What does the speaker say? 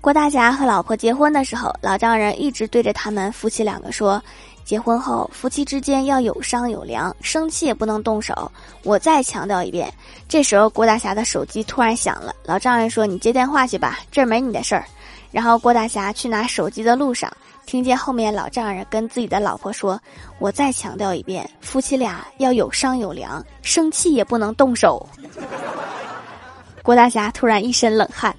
郭大侠和老婆结婚的时候老丈人一直对着他们夫妻两个说结婚后夫妻之间要有商有量生气也不能动手我再强调一遍这时候郭大侠的手机突然响了老丈人说你接电话去吧这儿没你的事儿。然后郭大侠去拿手机的路上听见后面老丈人跟自己的老婆说我再强调一遍夫妻俩要有商有量生气也不能动手。郭大侠突然一身冷汗